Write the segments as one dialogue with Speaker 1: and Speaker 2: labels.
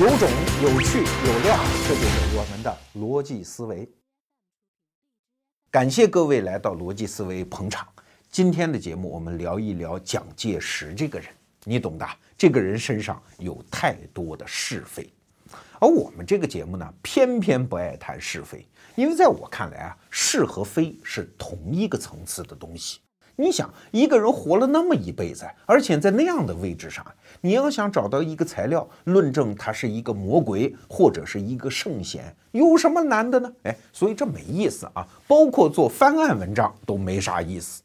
Speaker 1: 有种、有趣、有料，这就是我们的逻辑思维。感谢各位来到逻辑思维捧场。今天的节目，我们聊一聊蒋介石这个人，你懂的。这个人身上有太多的是非，而我们这个节目呢，偏偏不爱谈是非，因为在我看来啊，是和非是同一个层次的东西。你想，一个人活了那么一辈子，而且在那样的位置上，你要想找到一个材料论证他是一个魔鬼或者是一个圣贤，有什么难的呢？哎，所以这没意思啊，包括做翻案文章都没啥意思。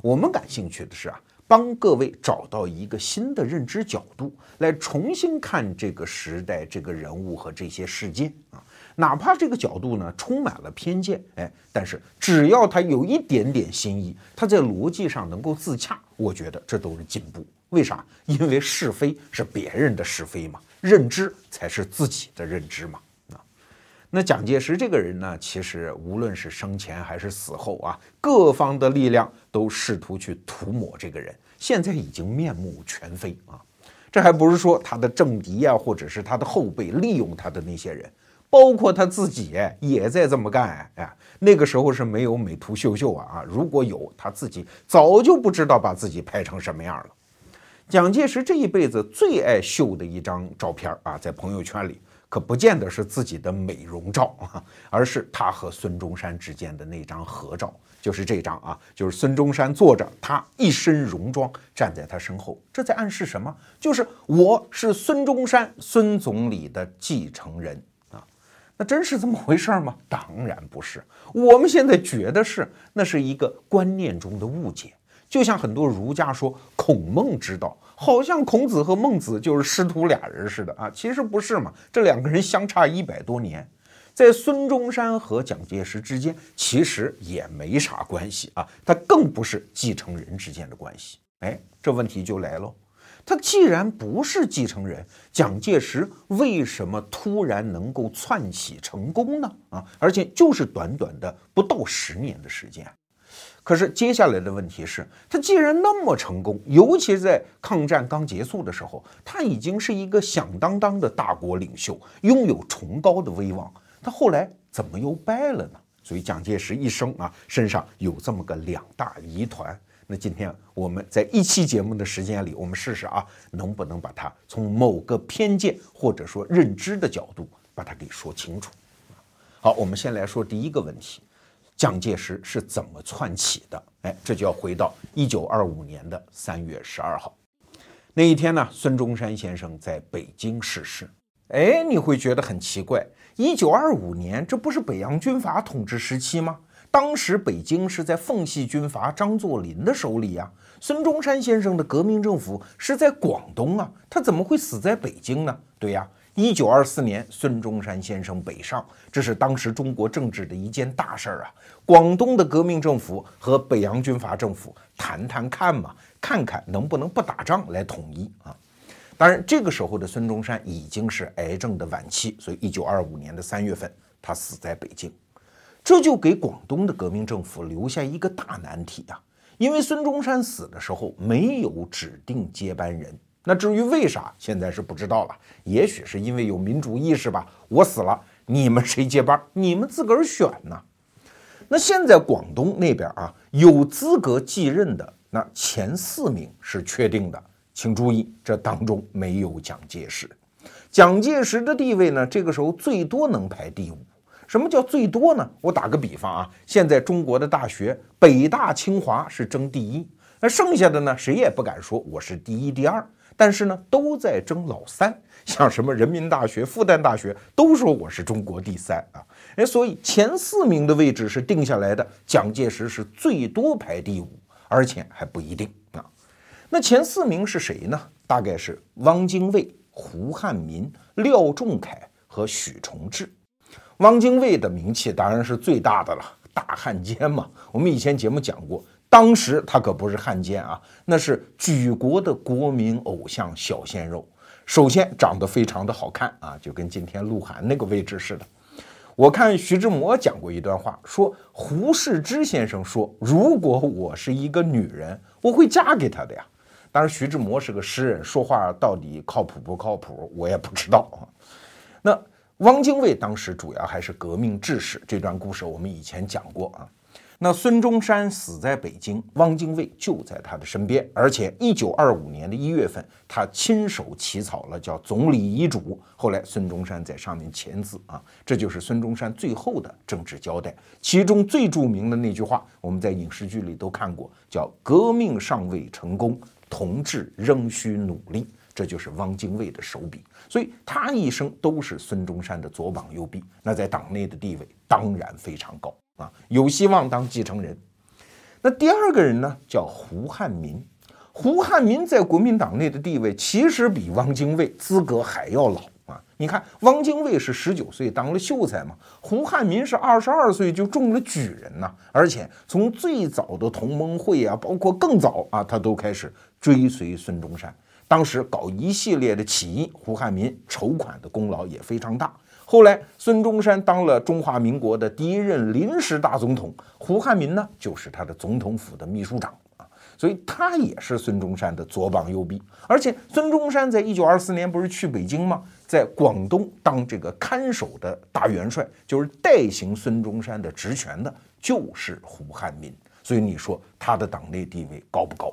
Speaker 1: 我们感兴趣的是啊，帮各位找到一个新的认知角度，来重新看这个时代、这个人物和这些事件啊。哪怕这个角度呢充满了偏见，哎，但是只要他有一点点新意，他在逻辑上能够自洽，我觉得这都是进步。为啥？因为是非是别人的是非嘛，认知才是自己的认知嘛。啊，那蒋介石这个人呢，其实无论是生前还是死后啊，各方的力量都试图去涂抹这个人，现在已经面目全非啊。这还不是说他的政敌呀，或者是他的后辈利用他的那些人。包括他自己也在这么干，哎，那个时候是没有美图秀秀啊啊，如果有，他自己早就不知道把自己拍成什么样了。蒋介石这一辈子最爱秀的一张照片啊，在朋友圈里可不见得是自己的美容照啊，而是他和孙中山之间的那张合照，就是这张啊，就是孙中山坐着，他一身戎装站在他身后，这在暗示什么？就是我是孙中山孙总理的继承人。那真是这么回事吗？当然不是。我们现在觉得是，那是一个观念中的误解。就像很多儒家说孔孟之道，好像孔子和孟子就是师徒俩人似的啊。其实不是嘛，这两个人相差一百多年，在孙中山和蒋介石之间其实也没啥关系啊。他更不是继承人之间的关系。哎，这问题就来了。他既然不是继承人，蒋介石为什么突然能够窜起成功呢？啊，而且就是短短的不到十年的时间。可是接下来的问题是，他既然那么成功，尤其在抗战刚结束的时候，他已经是一个响当当的大国领袖，拥有崇高的威望，他后来怎么又败了呢？所以蒋介石一生啊，身上有这么个两大疑团。那今天我们在一期节目的时间里，我们试试啊，能不能把它从某个偏见或者说认知的角度把它给说清楚。好，我们先来说第一个问题：蒋介石是怎么窜起的？哎，这就要回到一九二五年的三月十二号那一天呢，孙中山先生在北京逝世。哎，你会觉得很奇怪，一九二五年这不是北洋军阀统治时期吗？当时北京是在奉系军阀张作霖的手里呀，孙中山先生的革命政府是在广东啊，他怎么会死在北京呢？对呀，一九二四年孙中山先生北上，这是当时中国政治的一件大事儿啊。广东的革命政府和北洋军阀政府谈谈看嘛，看看能不能不打仗来统一啊。当然，这个时候的孙中山已经是癌症的晚期，所以一九二五年的三月份他死在北京。这就给广东的革命政府留下一个大难题啊！因为孙中山死的时候没有指定接班人，那至于为啥，现在是不知道了。也许是因为有民主意识吧。我死了，你们谁接班？你们自个儿选呢？那现在广东那边啊，有资格继任的那前四名是确定的，请注意，这当中没有蒋介石。蒋介石的地位呢，这个时候最多能排第五。什么叫最多呢？我打个比方啊，现在中国的大学，北大、清华是争第一，那剩下的呢，谁也不敢说我是第一、第二，但是呢，都在争老三。像什么人民大学、复旦大学，都说我是中国第三啊。哎，所以前四名的位置是定下来的，蒋介石是最多排第五，而且还不一定啊。那前四名是谁呢？大概是汪精卫、胡汉民、廖仲恺和许崇智。汪精卫的名气当然是最大的了，大汉奸嘛。我们以前节目讲过，当时他可不是汉奸啊，那是举国的国民偶像小鲜肉。首先长得非常的好看啊，就跟今天鹿晗那个位置似的。我看徐志摩讲过一段话，说胡适之先生说，如果我是一个女人，我会嫁给他的呀。当然，徐志摩是个诗人，说话到底靠谱不靠谱，我也不知道啊。那汪精卫当时主要还是革命志士，这段故事我们以前讲过啊。那孙中山死在北京，汪精卫就在他的身边，而且一九二五年的一月份，他亲手起草了叫总理遗嘱，后来孙中山在上面签字啊，这就是孙中山最后的政治交代。其中最著名的那句话，我们在影视剧里都看过，叫“革命尚未成功，同志仍需努力”，这就是汪精卫的手笔。所以他一生都是孙中山的左膀右臂，那在党内的地位当然非常高。啊，有希望当继承人。那第二个人呢，叫胡汉民。胡汉民在国民党内的地位，其实比汪精卫资格还要老啊。你看，汪精卫是十九岁当了秀才嘛，胡汉民是二十二岁就中了举人呐。而且从最早的同盟会啊，包括更早啊，他都开始追随孙中山。当时搞一系列的起义，胡汉民筹款的功劳也非常大。后来，孙中山当了中华民国的第一任临时大总统，胡汉民呢就是他的总统府的秘书长啊，所以他也是孙中山的左膀右臂。而且，孙中山在一九二四年不是去北京吗？在广东当这个看守的大元帅，就是代行孙中山的职权的，就是胡汉民。所以你说他的党内地位高不高？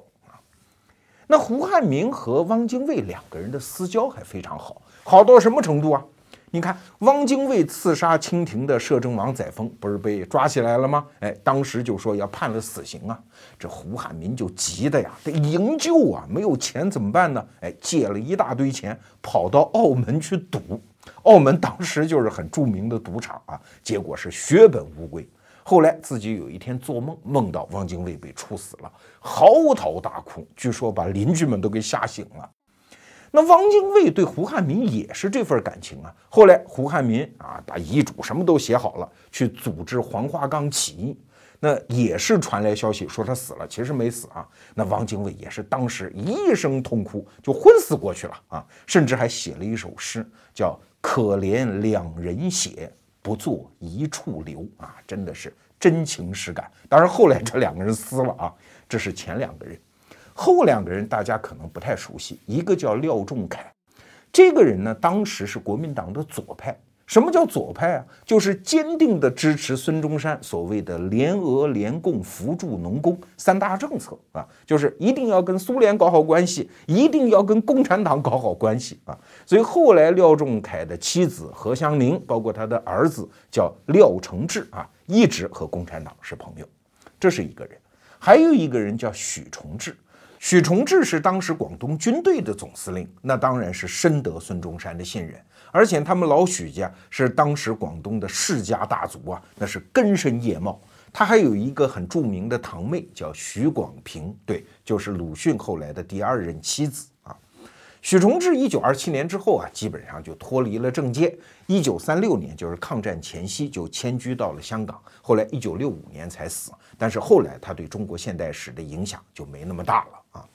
Speaker 1: 那胡汉民和汪精卫两个人的私交还非常好，好到什么程度啊？你看，汪精卫刺杀清廷的摄政王载沣，不是被抓起来了吗？哎，当时就说要判了死刑啊。这胡汉民就急的呀，得营救啊，没有钱怎么办呢？哎，借了一大堆钱，跑到澳门去赌。澳门当时就是很著名的赌场啊，结果是血本无归。后来自己有一天做梦，梦到汪精卫被处死了，嚎啕大哭，据说把邻居们都给吓醒了。那汪精卫对胡汉民也是这份感情啊。后来胡汉民啊，把遗嘱什么都写好了，去组织黄花岗起义，那也是传来消息说他死了，其实没死啊。那汪精卫也是当时一声痛哭，就昏死过去了啊，甚至还写了一首诗，叫“可怜两人血，不做一处留”啊，真的是真情实感。当然后来这两个人撕了啊，这是前两个人。后两个人大家可能不太熟悉，一个叫廖仲恺，这个人呢，当时是国民党的左派。什么叫左派啊？就是坚定的支持孙中山所谓的联俄联共扶助农工三大政策啊，就是一定要跟苏联搞好关系，一定要跟共产党搞好关系啊。所以后来廖仲恺的妻子何香凝，包括他的儿子叫廖承志啊，一直和共产党是朋友。这是一个人，还有一个人叫许崇智。许崇智是当时广东军队的总司令，那当然是深得孙中山的信任。而且他们老许家是当时广东的世家大族啊，那是根深叶茂。他还有一个很著名的堂妹叫许广平，对，就是鲁迅后来的第二任妻子啊。许崇智一九二七年之后啊，基本上就脱离了政界。一九三六年，就是抗战前夕，就迁居到了香港。后来一九六五年才死。但是后来他对中国现代史的影响就没那么大了啊。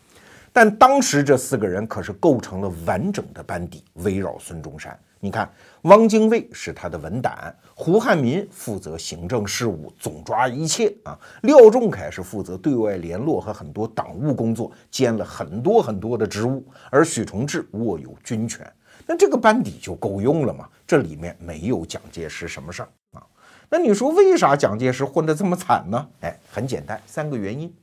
Speaker 1: 但当时这四个人可是构成了完整的班底，围绕孙中山。你看，汪精卫是他的文胆，胡汉民负责行政事务，总抓一切啊。廖仲恺是负责对外联络和很多党务工作，兼了很多很多的职务。而许崇智握有军权，那这个班底就够用了嘛？这里面没有蒋介石什么事儿啊？那你说为啥蒋介石混得这么惨呢？哎，很简单，三个原因。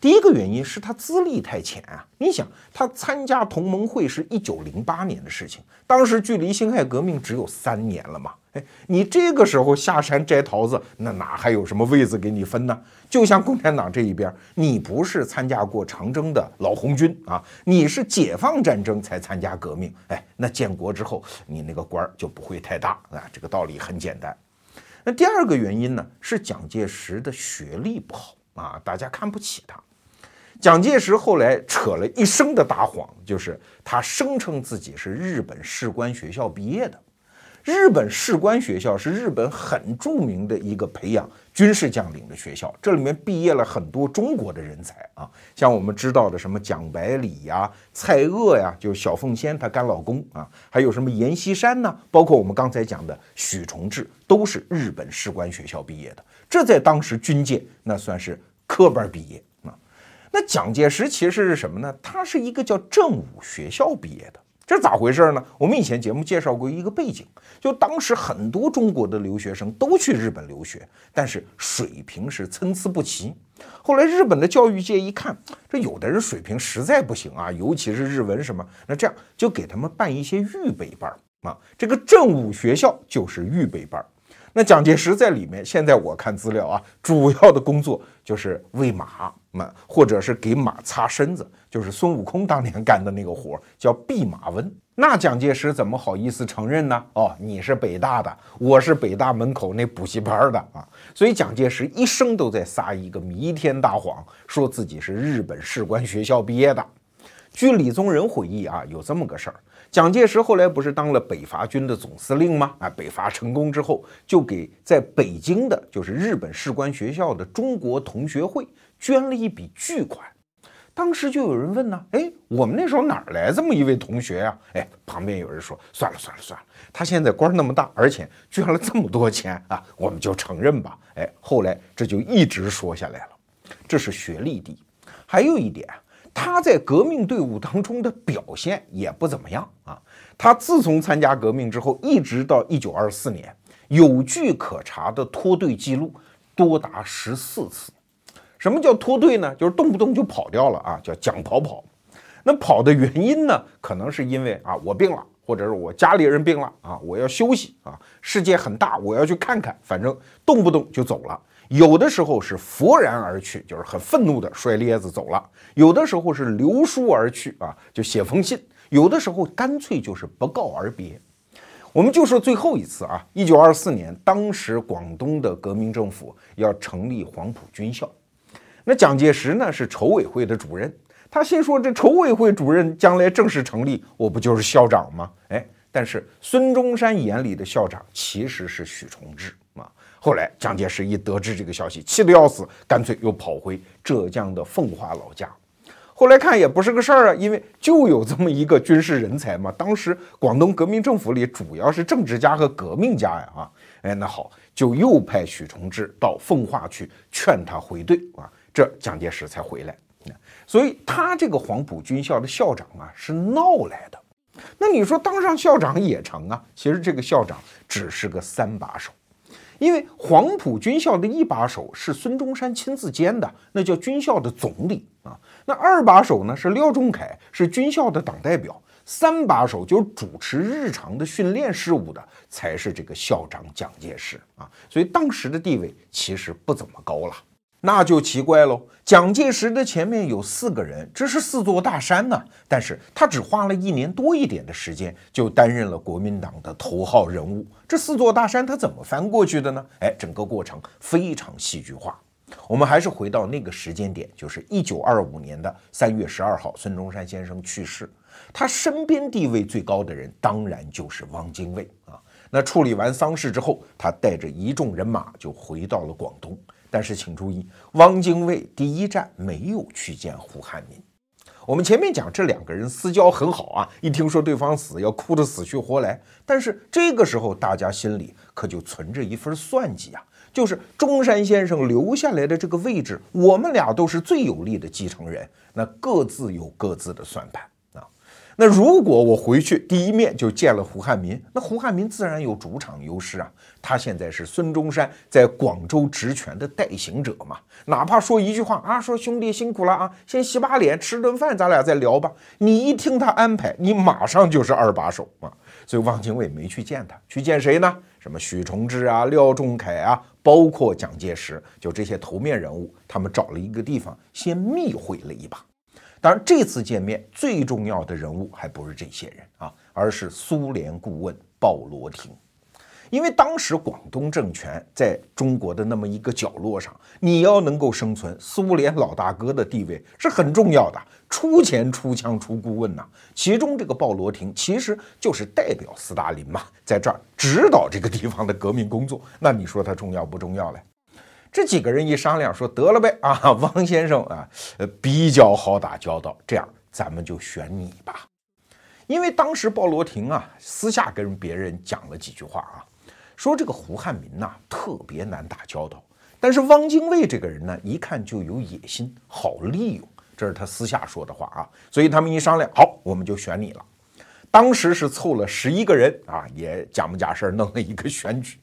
Speaker 1: 第一个原因是他资历太浅啊！你想，他参加同盟会是一九零八年的事情，当时距离辛亥革命只有三年了嘛？哎，你这个时候下山摘桃子，那哪还有什么位子给你分呢？就像共产党这一边，你不是参加过长征的老红军啊，你是解放战争才参加革命，哎，那建国之后你那个官儿就不会太大啊。这个道理很简单。那第二个原因呢，是蒋介石的学历不好啊，大家看不起他。蒋介石后来扯了一生的大谎，就是他声称自己是日本士官学校毕业的。日本士官学校是日本很著名的一个培养军事将领的学校，这里面毕业了很多中国的人才啊，像我们知道的什么蒋百里呀、蔡锷呀，就小凤仙她干老公啊，还有什么阎锡山呢，包括我们刚才讲的许崇智，都是日本士官学校毕业的。这在当时军界那算是科班毕业啊。那蒋介石其实是什么呢？他是一个叫正武学校毕业的。这咋回事呢？我们以前节目介绍过一个背景，就当时很多中国的留学生都去日本留学，但是水平是参差不齐。后来日本的教育界一看，这有的人水平实在不行啊，尤其是日文什么，那这样就给他们办一些预备班啊。这个正武学校就是预备班。那蒋介石在里面，现在我看资料啊，主要的工作就是喂马嘛，或者是给马擦身子，就是孙悟空当年干的那个活，叫弼马温。那蒋介石怎么好意思承认呢？哦，你是北大的，我是北大门口那补习班的啊。所以蒋介石一生都在撒一个弥天大谎，说自己是日本士官学校毕业的。据李宗仁回忆啊，有这么个事儿。蒋介石后来不是当了北伐军的总司令吗？啊，北伐成功之后，就给在北京的，就是日本士官学校的中国同学会捐了一笔巨款。当时就有人问呢，哎，我们那时候哪来这么一位同学呀？哎，旁边有人说，算了算了算了，他现在官那么大，而且捐了这么多钱啊，我们就承认吧。哎，后来这就一直说下来了，这是学历低。还有一点。他在革命队伍当中的表现也不怎么样啊。他自从参加革命之后，一直到一九二四年，有据可查的脱队记录多达十四次。什么叫脱队呢？就是动不动就跑掉了啊，叫讲跑跑。那跑的原因呢，可能是因为啊我病了，或者是我家里人病了啊，我要休息啊。世界很大，我要去看看，反正动不动就走了。有的时候是勃然而去，就是很愤怒的摔咧子走了；有的时候是留书而去啊，就写封信；有的时候干脆就是不告而别。我们就说最后一次啊，一九二四年，当时广东的革命政府要成立黄埔军校，那蒋介石呢是筹委会的主任，他心说这筹委会主任将来正式成立，我不就是校长吗？哎，但是孙中山眼里的校长其实是许崇智啊。后来，蒋介石一得知这个消息，气得要死，干脆又跑回浙江的奉化老家。后来看也不是个事儿啊，因为就有这么一个军事人才嘛。当时广东革命政府里主要是政治家和革命家呀，啊，哎，那好，就又派许崇智到奉化去劝他回队啊，这蒋介石才回来。所以他这个黄埔军校的校长啊，是闹来的。那你说当上校长也成啊？其实这个校长只是个三把手。因为黄埔军校的一把手是孙中山亲自兼的，那叫军校的总理啊。那二把手呢是廖仲恺，是军校的党代表。三把手就是主持日常的训练事务的，才是这个校长蒋介石啊。所以当时的地位其实不怎么高了。那就奇怪喽，蒋介石的前面有四个人，这是四座大山呢。但是他只花了一年多一点的时间，就担任了国民党的头号人物。这四座大山他怎么翻过去的呢？哎，整个过程非常戏剧化。我们还是回到那个时间点，就是一九二五年的三月十二号，孙中山先生去世。他身边地位最高的人，当然就是汪精卫啊。那处理完丧事之后，他带着一众人马就回到了广东。但是请注意，汪精卫第一站没有去见胡汉民。我们前面讲这两个人私交很好啊，一听说对方死，要哭得死去活来。但是这个时候，大家心里可就存着一份算计啊，就是中山先生留下来的这个位置，我们俩都是最有力的继承人，那各自有各自的算盘。那如果我回去第一面就见了胡汉民，那胡汉民自然有主场优势啊。他现在是孙中山在广州职权的代行者嘛，哪怕说一句话啊，说兄弟辛苦了啊，先洗把脸，吃顿饭，咱俩再聊吧。你一听他安排，你马上就是二把手啊。所以汪精卫没去见他，去见谁呢？什么许崇智啊、廖仲恺啊，包括蒋介石，就这些头面人物，他们找了一个地方先密会了一把。当然，这次见面最重要的人物还不是这些人啊，而是苏联顾问鲍罗廷。因为当时广东政权在中国的那么一个角落上，你要能够生存，苏联老大哥的地位是很重要的，出钱出枪出顾问呐。其中这个鲍罗廷其实就是代表斯大林嘛，在这儿指导这个地方的革命工作。那你说他重要不重要嘞？这几个人一商量，说得了呗 啊，汪先生啊，呃，比较好打交道，这样咱们就选你吧。因为当时鲍罗廷啊，私下跟别人讲了几句话啊，说这个胡汉民呐特别难打交道，但是汪精卫这个人呢，一看就有野心，好利用，这是他私下说的话啊。所以他们一商量，好，我们就选你了。当时是凑了十一个人啊，也假模假式弄了一个选举。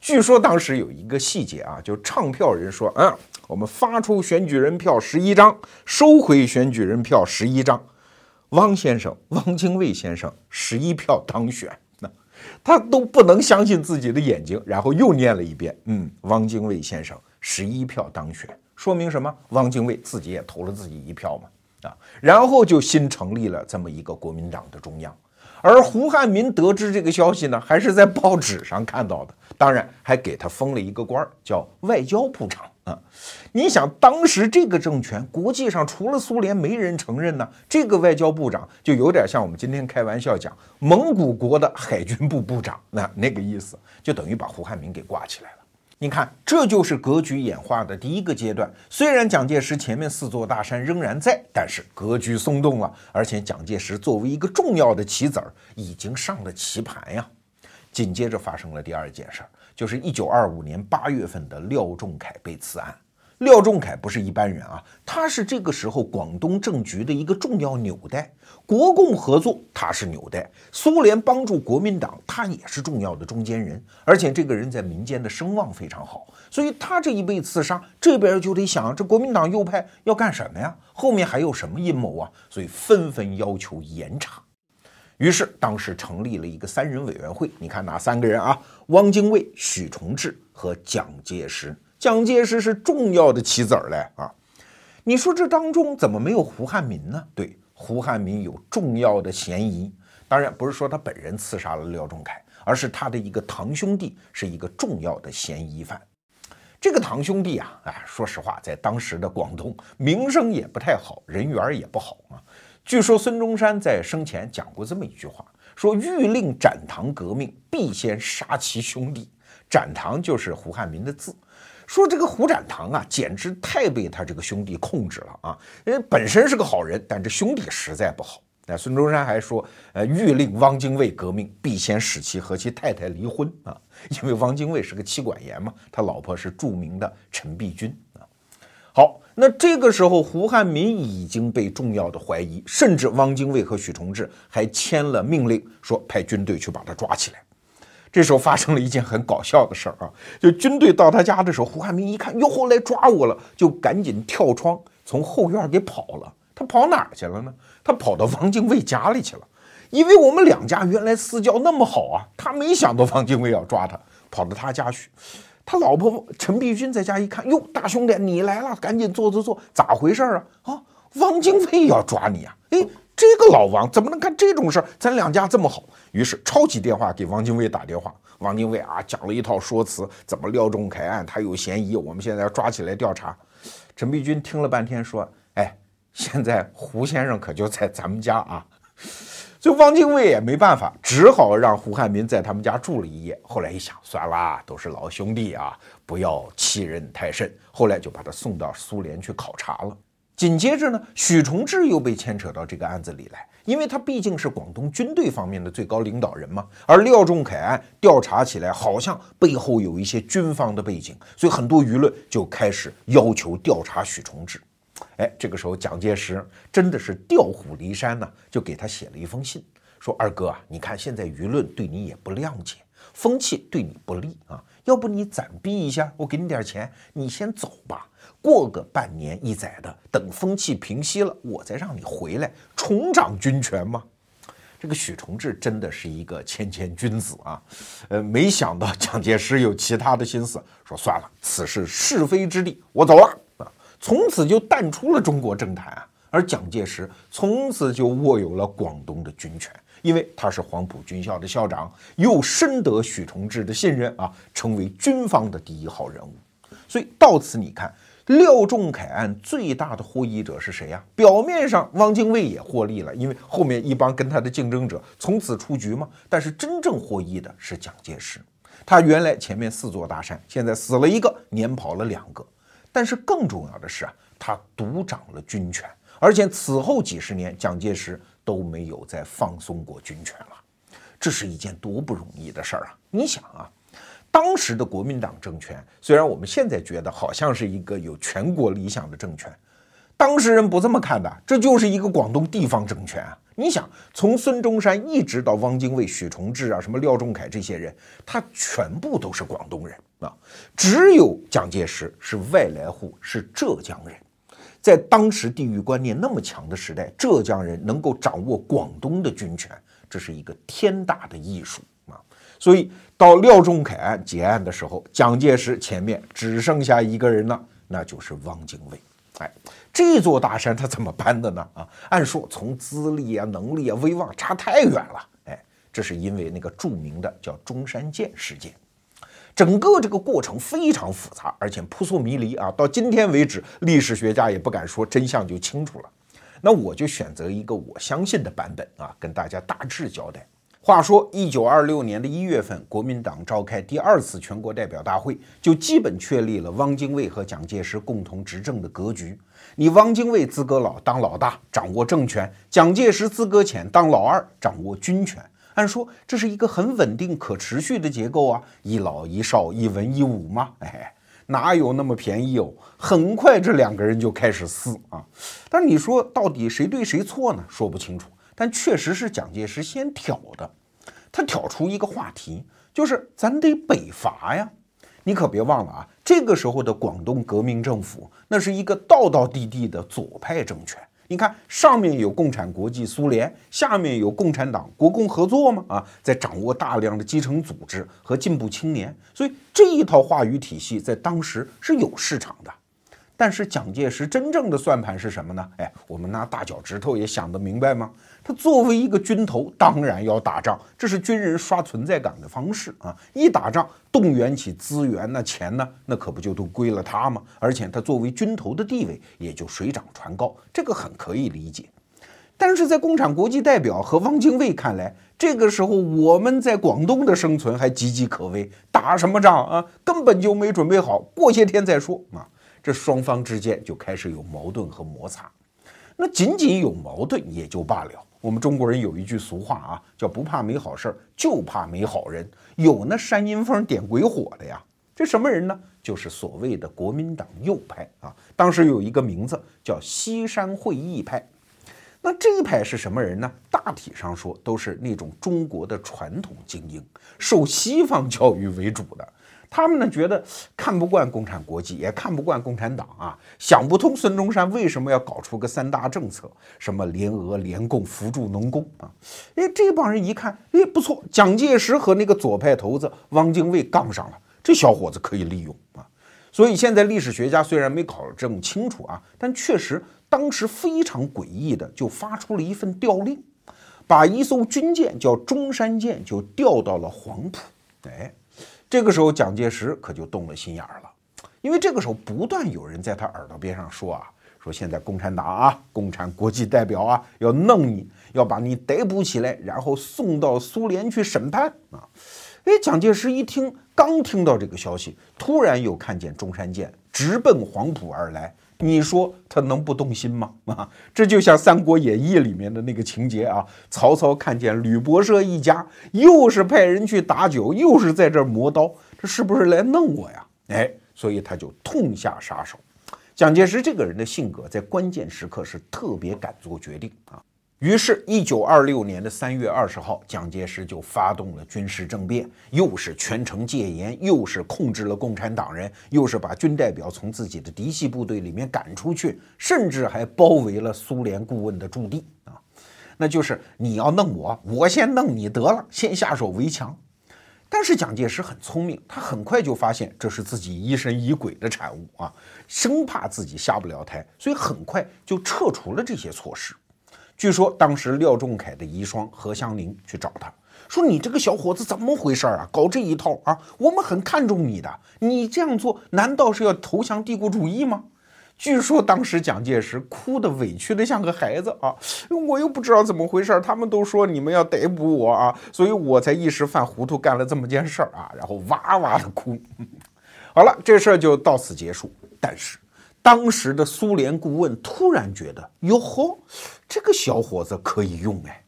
Speaker 1: 据说当时有一个细节啊，就唱票人说，嗯，我们发出选举人票十一张，收回选举人票十一张。汪先生，汪精卫先生十一票当选，那他都不能相信自己的眼睛，然后又念了一遍，嗯，汪精卫先生十一票当选，说明什么？汪精卫自己也投了自己一票嘛，啊，然后就新成立了这么一个国民党的中央。而胡汉民得知这个消息呢，还是在报纸上看到的，当然还给他封了一个官儿，叫外交部长啊。你想，当时这个政权，国际上除了苏联没人承认呢，这个外交部长就有点像我们今天开玩笑讲蒙古国的海军部部长，那那个意思，就等于把胡汉民给挂起来了。你看，这就是格局演化的第一个阶段。虽然蒋介石前面四座大山仍然在，但是格局松动了，而且蒋介石作为一个重要的棋子儿，已经上了棋盘呀。紧接着发生了第二件事儿，就是一九二五年八月份的廖仲恺被刺案。廖仲恺不是一般人啊，他是这个时候广东政局的一个重要纽带。国共合作，他是纽带；苏联帮助国民党，他也是重要的中间人。而且这个人在民间的声望非常好，所以他这一被刺杀，这边就得想：这国民党右派要干什么呀？后面还有什么阴谋啊？所以纷纷要求严查。于是当时成立了一个三人委员会，你看哪三个人啊？汪精卫、许崇智和蒋介石。蒋介石是重要的棋子儿嘞啊！你说这当中怎么没有胡汉民呢？对，胡汉民有重要的嫌疑。当然不是说他本人刺杀了廖仲恺，而是他的一个堂兄弟是一个重要的嫌疑犯。这个堂兄弟啊，哎，说实话，在当时的广东名声也不太好，人缘也不好啊。据说孙中山在生前讲过这么一句话：说欲令展堂革命，必先杀其兄弟。展堂就是胡汉民的字。说这个胡展堂啊，简直太被他这个兄弟控制了啊！因为本身是个好人，但这兄弟实在不好。那孙中山还说，呃，欲令汪精卫革命，必先使其和其太太离婚啊！因为汪精卫是个妻管严嘛，他老婆是著名的陈璧君啊。好，那这个时候胡汉民已经被重要的怀疑，甚至汪精卫和许崇智还签了命令，说派军队去把他抓起来。这时候发生了一件很搞笑的事儿啊！就军队到他家的时候，胡汉民一看，哟，来抓我了，就赶紧跳窗从后院给跑了。他跑哪儿去了呢？他跑到汪精卫家里去了。因为我们两家原来私交那么好啊，他没想到汪精卫要抓他，跑到他家去。他老婆陈璧君在家一看，哟，大兄弟你来了，赶紧坐坐坐，咋回事啊？啊，汪精卫要抓你啊？哎。这个老王怎么能干这种事儿？咱两家这么好，于是抄起电话给汪精卫打电话。汪精卫啊，讲了一套说辞，怎么廖仲恺案他有嫌疑，我们现在要抓起来调查。陈璧君听了半天说：“哎，现在胡先生可就在咱们家啊。”所以汪精卫也没办法，只好让胡汉民在他们家住了一夜。后来一想，算了，都是老兄弟啊，不要欺人太甚。后来就把他送到苏联去考察了。紧接着呢，许崇智又被牵扯到这个案子里来，因为他毕竟是广东军队方面的最高领导人嘛。而廖仲恺案调查起来好像背后有一些军方的背景，所以很多舆论就开始要求调查许崇智。哎，这个时候蒋介石真的是调虎离山呢，就给他写了一封信，说：“二哥啊，你看现在舆论对你也不谅解，风气对你不利啊，要不你暂避一下，我给你点钱，你先走吧。”过个半年一载的，等风气平息了，我再让你回来重掌军权嘛？这个许崇智真的是一个谦谦君子啊，呃，没想到蒋介石有其他的心思，说算了，此事是非之地，我走了，从此就淡出了中国政坛啊。而蒋介石从此就握有了广东的军权，因为他是黄埔军校的校长，又深得许崇智的信任啊，成为军方的第一号人物。所以到此你看。廖仲恺案最大的获益者是谁呀？表面上汪精卫也获利了，因为后面一帮跟他的竞争者从此出局嘛。但是真正获益的是蒋介石，他原来前面四座大山，现在死了一个，撵跑了两个。但是更重要的是啊，他独掌了军权，而且此后几十年，蒋介石都没有再放松过军权了。这是一件多不容易的事儿啊！你想啊。当时的国民党政权，虽然我们现在觉得好像是一个有全国理想的政权，当时人不这么看的，这就是一个广东地方政权啊！你想，从孙中山一直到汪精卫、许崇智啊，什么廖仲恺这些人，他全部都是广东人啊，只有蒋介石是外来户，是浙江人。在当时地域观念那么强的时代，浙江人能够掌握广东的军权，这是一个天大的艺术啊！所以到廖仲恺案结案的时候，蒋介石前面只剩下一个人了，那就是汪精卫。哎，这座大山他怎么搬的呢？啊，按说从资历啊、能力啊、威望差太远了。哎，这是因为那个著名的叫中山舰事件，整个这个过程非常复杂，而且扑朔迷离啊。到今天为止，历史学家也不敢说真相就清楚了。那我就选择一个我相信的版本啊，跟大家大致交代。话说，一九二六年的一月份，国民党召开第二次全国代表大会，就基本确立了汪精卫和蒋介石共同执政的格局。你汪精卫资格老，当老大，掌握政权；蒋介石资格浅，当老二，掌握军权。按说这是一个很稳定、可持续的结构啊，一老一少，一文一武嘛。哎，哪有那么便宜哦？很快，这两个人就开始撕啊。但你说到底谁对谁错呢？说不清楚。但确实是蒋介石先挑的。他挑出一个话题，就是咱得北伐呀！你可别忘了啊，这个时候的广东革命政府，那是一个道道地地的左派政权。你看，上面有共产国际苏联，下面有共产党国共合作吗？啊，在掌握大量的基层组织和进步青年，所以这一套话语体系在当时是有市场的。但是蒋介石真正的算盘是什么呢？哎，我们拿大脚趾头也想得明白吗？他作为一个军头，当然要打仗，这是军人刷存在感的方式啊！一打仗，动员起资源呢、钱呢，那可不就都归了他吗？而且他作为军头的地位也就水涨船高，这个很可以理解。但是在共产国际代表和汪精卫看来，这个时候我们在广东的生存还岌岌可危，打什么仗啊？根本就没准备好，过些天再说啊！这双方之间就开始有矛盾和摩擦，那仅仅有矛盾也就罢了。我们中国人有一句俗话啊，叫不怕没好事儿，就怕没好人。有那煽阴风点鬼火的呀，这什么人呢？就是所谓的国民党右派啊。当时有一个名字叫西山会议派。那这一派是什么人呢？大体上说都是那种中国的传统精英，受西方教育为主的。他们呢觉得看不惯共产国际，也看不惯共产党啊，想不通孙中山为什么要搞出个三大政策，什么联俄、联共、扶助农工啊？哎，这帮人一看，哎，不错，蒋介石和那个左派头子汪精卫杠上了，这小伙子可以利用啊。所以现在历史学家虽然没考证清楚啊，但确实当时非常诡异的就发出了一份调令，把一艘军舰叫中山舰就调到了黄埔，哎。这个时候，蒋介石可就动了心眼儿了，因为这个时候不断有人在他耳朵边上说啊，说现在共产党啊，共产国际代表啊，要弄你，要把你逮捕起来，然后送到苏联去审判啊。哎，蒋介石一听，刚听到这个消息，突然又看见中山舰直奔黄埔而来。你说他能不动心吗？啊，这就像《三国演义》里面的那个情节啊，曹操看见吕伯奢一家，又是派人去打酒，又是在这磨刀，这是不是来弄我呀？哎，所以他就痛下杀手。蒋介石这个人的性格，在关键时刻是特别敢做决定啊。于是，一九二六年的三月二十号，蒋介石就发动了军事政变，又是全城戒严，又是控制了共产党人，又是把军代表从自己的嫡系部队里面赶出去，甚至还包围了苏联顾问的驻地啊！那就是你要弄我，我先弄你得了，先下手为强。但是蒋介石很聪明，他很快就发现这是自己疑神疑鬼的产物啊，生怕自己下不了台，所以很快就撤除了这些措施。据说当时廖仲恺的遗孀何香凝去找他说：“你这个小伙子怎么回事啊？搞这一套啊？我们很看重你的，你这样做难道是要投降帝国主义吗？”据说当时蒋介石哭得委屈的像个孩子啊，我又不知道怎么回事，他们都说你们要逮捕我啊，所以我才一时犯糊涂干了这么件事儿啊，然后哇哇的哭。好了，这事儿就到此结束。但是。当时的苏联顾问突然觉得，哟呵，这个小伙子可以用哎，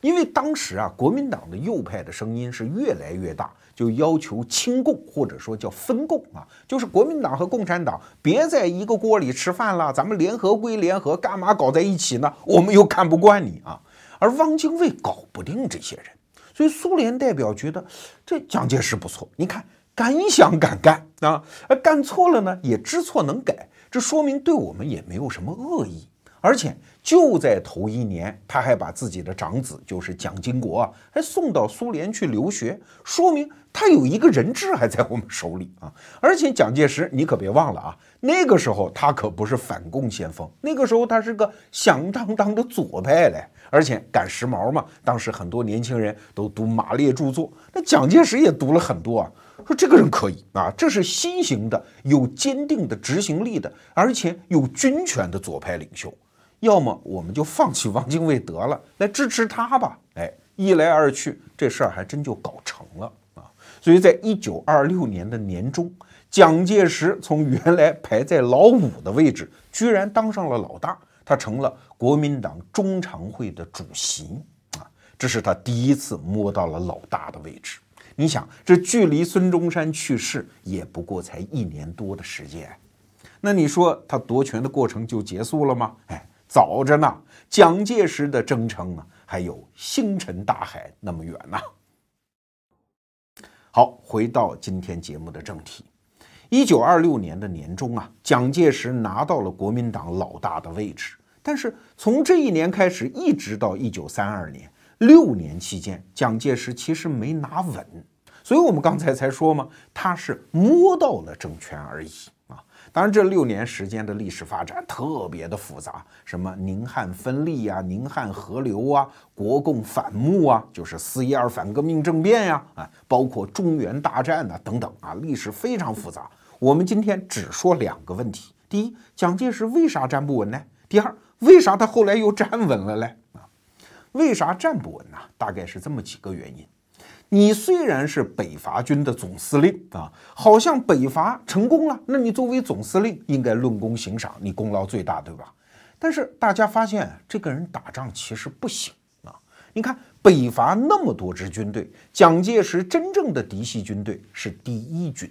Speaker 1: 因为当时啊，国民党的右派的声音是越来越大，就要求亲共或者说叫分共啊，就是国民党和共产党别在一个锅里吃饭了，咱们联合归联合，干嘛搞在一起呢？我们又看不惯你啊。而汪精卫搞不定这些人，所以苏联代表觉得这蒋介石不错，你看敢想敢干啊，而干错了呢也知错能改，这说明对我们也没有什么恶意，而且。就在头一年，他还把自己的长子，就是蒋经国啊，还送到苏联去留学，说明他有一个人质还在我们手里啊。而且蒋介石，你可别忘了啊，那个时候他可不是反共先锋，那个时候他是个响当当的左派嘞，而且赶时髦嘛。当时很多年轻人都读马列著作，那蒋介石也读了很多啊，说这个人可以啊，这是新型的、有坚定的执行力的，而且有军权的左派领袖。要么我们就放弃汪精卫得了，来支持他吧。哎，一来二去，这事儿还真就搞成了啊！所以在一九二六年的年中，蒋介石从原来排在老五的位置，居然当上了老大，他成了国民党中常会的主席啊！这是他第一次摸到了老大的位置。你想，这距离孙中山去世也不过才一年多的时间，那你说他夺权的过程就结束了吗？哎。早着呢，蒋介石的征程啊，还有星辰大海那么远呢。好，回到今天节目的正题。一九二六年的年中啊，蒋介石拿到了国民党老大的位置。但是从这一年开始，一直到一九三二年六年期间，蒋介石其实没拿稳。所以我们刚才才说嘛，他是摸到了政权而已啊。当然，这六年时间的历史发展特别的复杂，什么宁汉分立呀、宁汉合流啊、国共反目啊，就是四一二反革命政变呀，啊，包括中原大战呐等等啊，历史非常复杂。我们今天只说两个问题：第一，蒋介石为啥站不稳呢？第二，为啥他后来又站稳了嘞？啊，为啥站不稳呢？大概是这么几个原因。你虽然是北伐军的总司令啊，好像北伐成功了，那你作为总司令应该论功行赏，你功劳最大，对吧？但是大家发现这个人打仗其实不行啊。你看北伐那么多支军队，蒋介石真正的嫡系军队是第一军，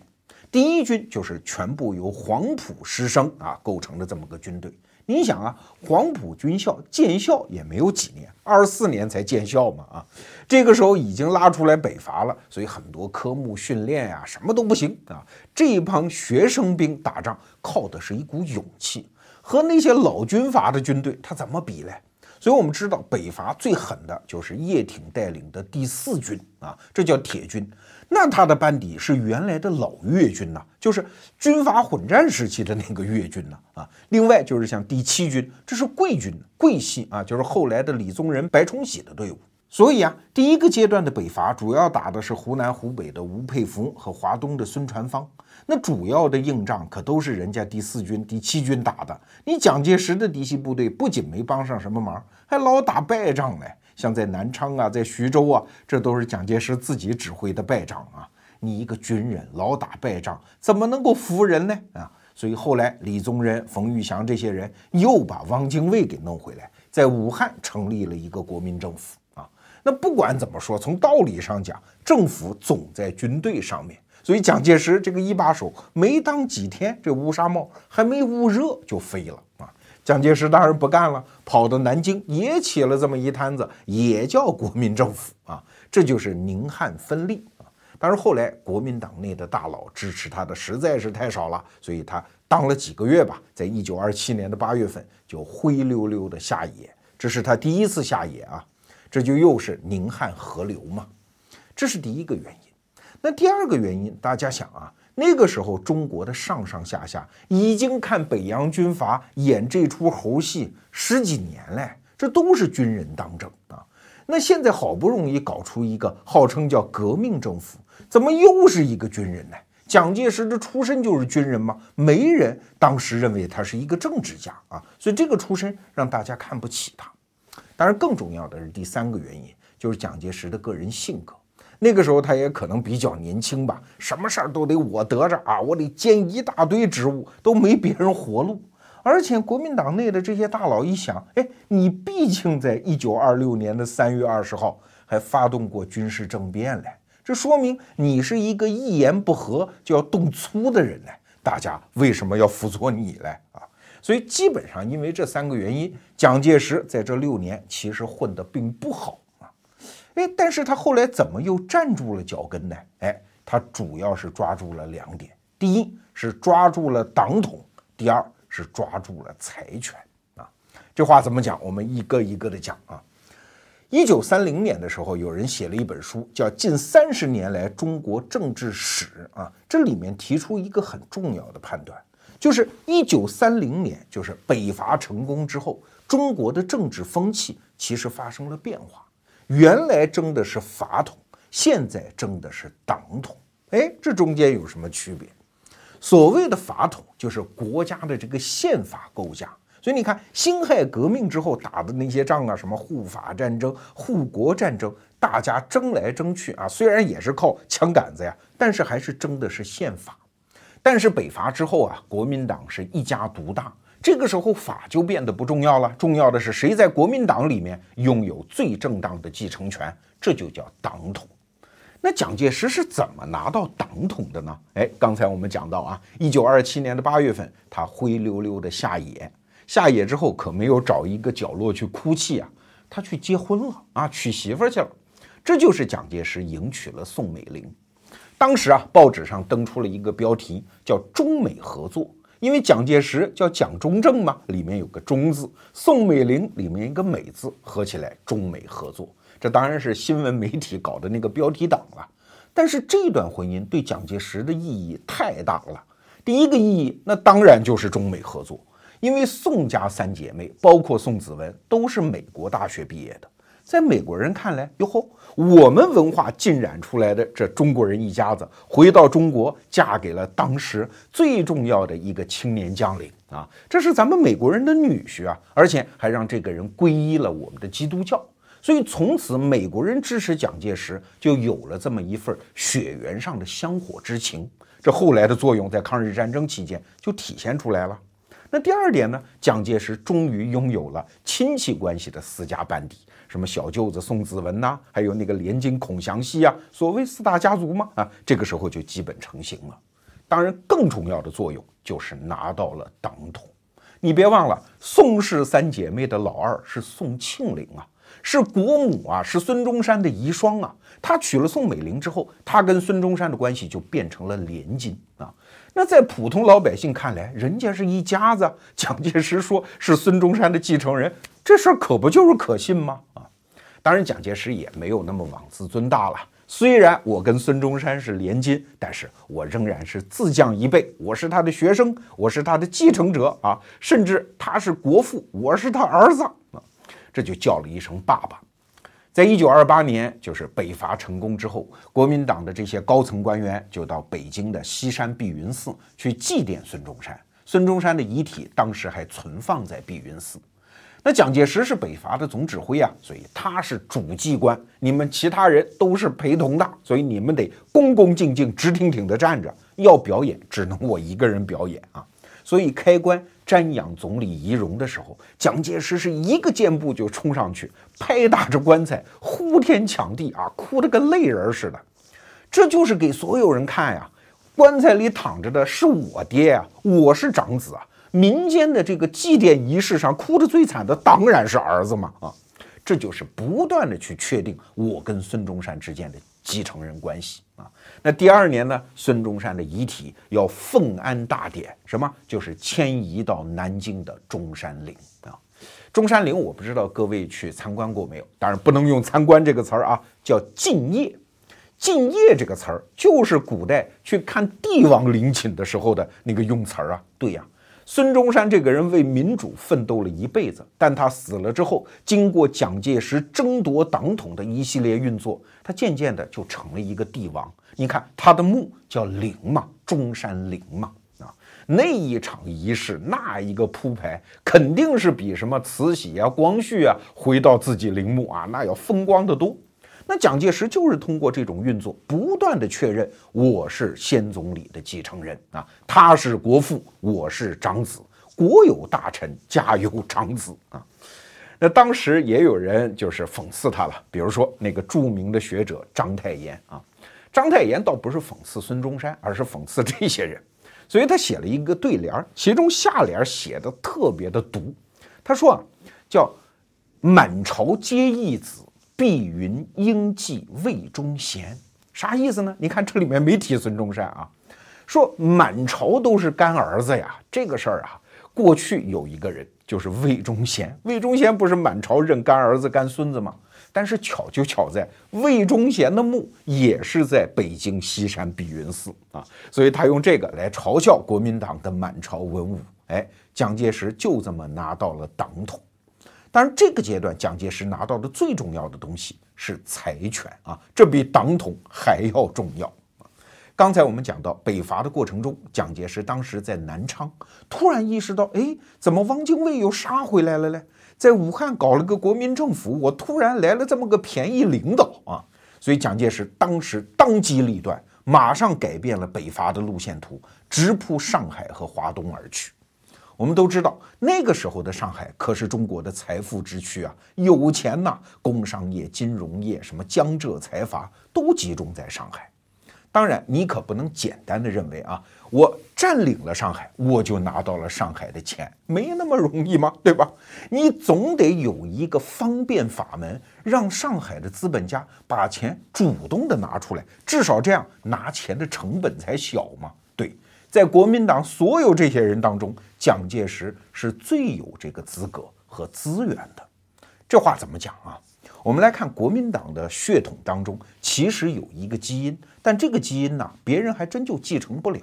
Speaker 1: 第一军就是全部由黄埔师生啊构成的这么个军队。你想啊，黄埔军校建校也没有几年，二十四年才建校嘛啊，这个时候已经拉出来北伐了，所以很多科目训练呀什么都不行啊。这一帮学生兵打仗靠的是一股勇气，和那些老军阀的军队他怎么比嘞？所以我们知道北伐最狠的就是叶挺带领的第四军啊，这叫铁军。那他的班底是原来的老粤军呐，就是军阀混战时期的那个粤军呐啊。另外就是像第七军，这是桂军桂系啊，就是后来的李宗仁、白崇禧的队伍。所以啊，第一个阶段的北伐主要打的是湖南、湖北的吴佩孚和华东的孙传芳。那主要的硬仗可都是人家第四军、第七军打的。你蒋介石的嫡系部队不仅没帮上什么忙，还老打败仗嘞。像在南昌啊，在徐州啊，这都是蒋介石自己指挥的败仗啊！你一个军人老打败仗，怎么能够服人呢？啊！所以后来李宗仁、冯玉祥这些人又把汪精卫给弄回来，在武汉成立了一个国民政府啊！那不管怎么说，从道理上讲，政府总在军队上面。所以蒋介石这个一把手没当几天，这乌纱帽还没捂热就飞了啊！蒋介石当然不干了，跑到南京也起了这么一摊子，也叫国民政府啊，这就是宁汉分立啊。但是后来国民党内的大佬支持他的实在是太少了，所以他当了几个月吧，在一九二七年的八月份就灰溜溜的下野，这是他第一次下野啊，这就又是宁汉合流嘛，这是第一个原因。那第二个原因，大家想啊。那个时候，中国的上上下下已经看北洋军阀演这出猴戏十几年了，这都是军人当政啊。那现在好不容易搞出一个号称叫革命政府，怎么又是一个军人呢？蒋介石的出身就是军人吗？没人当时认为他是一个政治家啊，所以这个出身让大家看不起他。当然，更重要的是第三个原因，就是蒋介石的个人性格。那个时候他也可能比较年轻吧，什么事儿都得我得着啊，我得兼一大堆职务，都没别人活路。而且国民党内的这些大佬一想，哎，你毕竟在一九二六年的三月二十号还发动过军事政变嘞，这说明你是一个一言不合就要动粗的人嘞。大家为什么要辅佐你嘞？啊，所以基本上因为这三个原因，蒋介石在这六年其实混得并不好。哎，但是他后来怎么又站住了脚跟呢？哎，他主要是抓住了两点：第一是抓住了党统，第二。是抓住了财权啊！这话怎么讲？我们一个一个的讲啊。一九三零年的时候，有人写了一本书，叫《近三十年来中国政治史》啊。这里面提出一个很重要的判断，就是一九三零年，就是北伐成功之后，中国的政治风气其实发生了变化。原来争的是法统，现在争的是党统。哎，这中间有什么区别？所谓的法统就是国家的这个宪法构架，所以你看辛亥革命之后打的那些仗啊，什么护法战争、护国战争，大家争来争去啊，虽然也是靠枪杆子呀，但是还是争的是宪法。但是北伐之后啊，国民党是一家独大，这个时候法就变得不重要了，重要的是谁在国民党里面拥有最正当的继承权，这就叫党统。那蒋介石是怎么拿到党统的呢？哎，刚才我们讲到啊，一九二七年的八月份，他灰溜溜的下野，下野之后可没有找一个角落去哭泣啊，他去结婚了啊，娶媳妇去了。这就是蒋介石迎娶了宋美龄。当时啊，报纸上登出了一个标题，叫中美合作，因为蒋介石叫蒋中正嘛，里面有个中字，宋美龄里面一个美字，合起来中美合作。这当然是新闻媒体搞的那个标题党了，但是这段婚姻对蒋介石的意义太大了。第一个意义，那当然就是中美合作，因为宋家三姐妹，包括宋子文，都是美国大学毕业的，在美国人看来，哟吼，我们文化浸染出来的这中国人一家子，回到中国，嫁给了当时最重要的一个青年将领啊，这是咱们美国人的女婿啊，而且还让这个人皈依了我们的基督教。所以从此，美国人支持蒋介石，就有了这么一份血缘上的香火之情。这后来的作用，在抗日战争期间就体现出来了。那第二点呢？蒋介石终于拥有了亲戚关系的私家班底，什么小舅子宋子文呐，还有那个连襟孔祥熙啊，所谓四大家族嘛，啊，这个时候就基本成型了。当然，更重要的作用就是拿到了党统。你别忘了，宋氏三姐妹的老二是宋庆龄啊。是国母啊，是孙中山的遗孀啊。他娶了宋美龄之后，他跟孙中山的关系就变成了连襟啊。那在普通老百姓看来，人家是一家子。蒋介石说是孙中山的继承人，这事儿可不就是可信吗？啊，当然蒋介石也没有那么妄自尊大了。虽然我跟孙中山是连襟，但是我仍然是自降一辈，我是他的学生，我是他的继承者啊。甚至他是国父，我是他儿子啊。这就叫了一声爸爸。在一九二八年，就是北伐成功之后，国民党的这些高层官员就到北京的西山碧云寺去祭奠孙中山。孙中山的遗体当时还存放在碧云寺。那蒋介石是北伐的总指挥啊，所以他是主祭官，你们其他人都是陪同的，所以你们得恭恭敬敬、直挺挺地站着。要表演，只能我一个人表演啊。所以开棺瞻仰总理遗容的时候，蒋介石是一个箭步就冲上去，拍打着棺材，呼天抢地啊，哭得跟泪人似的。这就是给所有人看呀，棺材里躺着的是我爹啊，我是长子啊。民间的这个祭奠仪式上哭得最惨的当然是儿子嘛啊，这就是不断的去确定我跟孙中山之间的继承人关系啊。那第二年呢，孙中山的遗体要奉安大典，什么就是迁移到南京的中山陵啊。中山陵我不知道各位去参观过没有，当然不能用参观这个词儿啊，叫敬业。敬业这个词儿就是古代去看帝王陵寝的时候的那个用词儿啊。对呀。孙中山这个人为民主奋斗了一辈子，但他死了之后，经过蒋介石争夺党统的一系列运作，他渐渐的就成了一个帝王。你看他的墓叫陵嘛，中山陵嘛，啊，那一场仪式，那一个铺排，肯定是比什么慈禧啊、光绪啊回到自己陵墓啊，那要风光的多。那蒋介石就是通过这种运作，不断的确认我是先总理的继承人啊，他是国父，我是长子，国有大臣，家有长子啊。那当时也有人就是讽刺他了，比如说那个著名的学者章太炎啊。章太炎倒不是讽刺孙中山，而是讽刺这些人，所以他写了一个对联，其中下联写的特别的毒。他说啊，叫满朝皆义子，碧云应记魏忠贤。啥意思呢？你看这里面没提孙中山啊，说满朝都是干儿子呀。这个事儿啊，过去有一个人就是魏忠贤，魏忠贤不是满朝认干儿子干孙子吗？但是巧就巧在魏忠贤的墓也是在北京西山碧云寺啊，所以他用这个来嘲笑国民党的满朝文武。哎，蒋介石就这么拿到了党统。当然，这个阶段蒋介石拿到的最重要的东西是财权啊，这比党统还要重要刚才我们讲到北伐的过程中，蒋介石当时在南昌，突然意识到，哎，怎么汪精卫又杀回来了嘞？在武汉搞了个国民政府，我突然来了这么个便宜领导啊！所以蒋介石当时当机立断，马上改变了北伐的路线图，直扑上海和华东而去。我们都知道，那个时候的上海可是中国的财富之区啊，有钱呐，工商业、金融业，什么江浙财阀都集中在上海。当然，你可不能简单的认为啊，我占领了上海，我就拿到了上海的钱，没那么容易吗？对吧？你总得有一个方便法门，让上海的资本家把钱主动的拿出来，至少这样拿钱的成本才小嘛。在国民党所有这些人当中，蒋介石是最有这个资格和资源的。这话怎么讲啊？我们来看国民党的血统当中，其实有一个基因，但这个基因呢，别人还真就继承不了。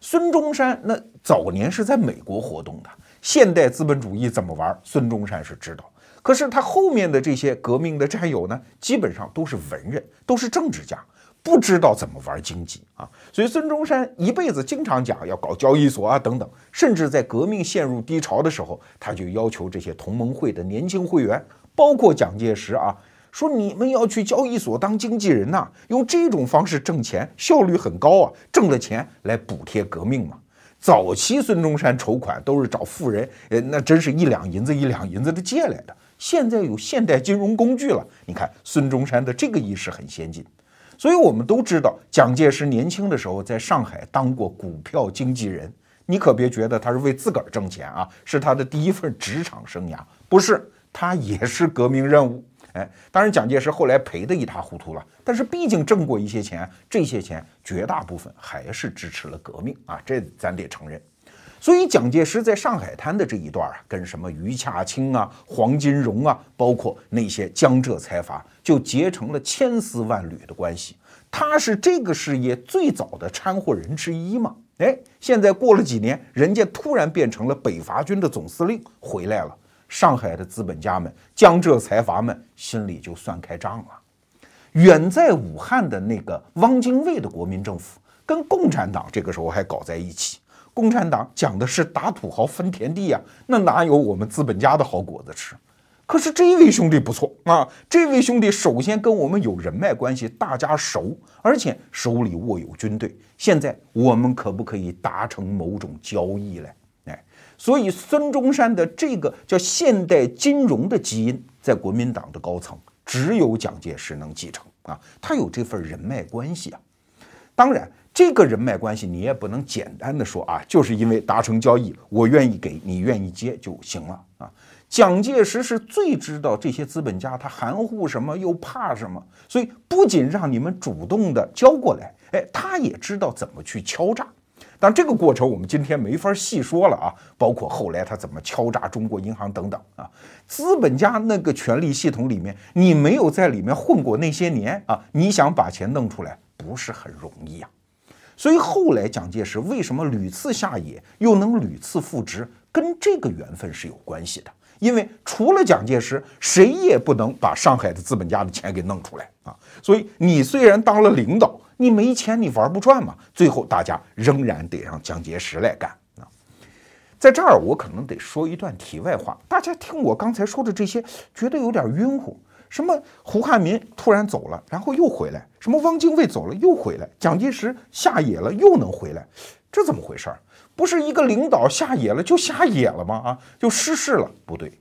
Speaker 1: 孙中山那早年是在美国活动的，现代资本主义怎么玩，孙中山是知道。可是他后面的这些革命的战友呢，基本上都是文人，都是政治家，不知道怎么玩经济啊。所以孙中山一辈子经常讲要搞交易所啊等等，甚至在革命陷入低潮的时候，他就要求这些同盟会的年轻会员。包括蒋介石啊，说你们要去交易所当经纪人呐，用这种方式挣钱，效率很高啊，挣了钱来补贴革命嘛。早期孙中山筹款都是找富人，呃，那真是一两银子一两银子的借来的。现在有现代金融工具了，你看孙中山的这个意识很先进。所以我们都知道，蒋介石年轻的时候在上海当过股票经纪人，你可别觉得他是为自个儿挣钱啊，是他的第一份职场生涯，不是。他也是革命任务，哎，当然蒋介石后来赔得一塌糊涂了，但是毕竟挣过一些钱，这些钱绝大部分还是支持了革命啊，这咱得承认。所以蒋介石在上海滩的这一段啊，跟什么余洽清啊、黄金荣啊，包括那些江浙财阀，就结成了千丝万缕的关系。他是这个事业最早的掺和人之一嘛？哎，现在过了几年，人家突然变成了北伐军的总司令，回来了。上海的资本家们、江浙财阀们心里就算开账了。远在武汉的那个汪精卫的国民政府，跟共产党这个时候还搞在一起。共产党讲的是打土豪分田地呀，那哪有我们资本家的好果子吃？可是这位兄弟不错啊，这位兄弟首先跟我们有人脉关系，大家熟，而且手里握有军队。现在我们可不可以达成某种交易嘞？所以，孙中山的这个叫现代金融的基因，在国民党的高层只有蒋介石能继承啊，他有这份人脉关系啊。当然，这个人脉关系你也不能简单的说啊，就是因为达成交易，我愿意给你愿意接就行了啊。蒋介石是最知道这些资本家他含糊什么又怕什么，所以不仅让你们主动的交过来，哎，他也知道怎么去敲诈。但这个过程我们今天没法细说了啊，包括后来他怎么敲诈中国银行等等啊，资本家那个权力系统里面，你没有在里面混过那些年啊，你想把钱弄出来不是很容易呀。所以后来蒋介石为什么屡次下野，又能屡次复职，跟这个缘分是有关系的。因为除了蒋介石，谁也不能把上海的资本家的钱给弄出来啊。所以你虽然当了领导。你没钱，你玩不转嘛？最后大家仍然得让蒋介石来干啊！在这儿，我可能得说一段题外话。大家听我刚才说的这些，觉得有点晕乎。什么胡汉民突然走了，然后又回来；什么汪精卫走了又回来；蒋介石下野了又能回来，这怎么回事儿？不是一个领导下野了就下野了吗？啊，就失势了？不对，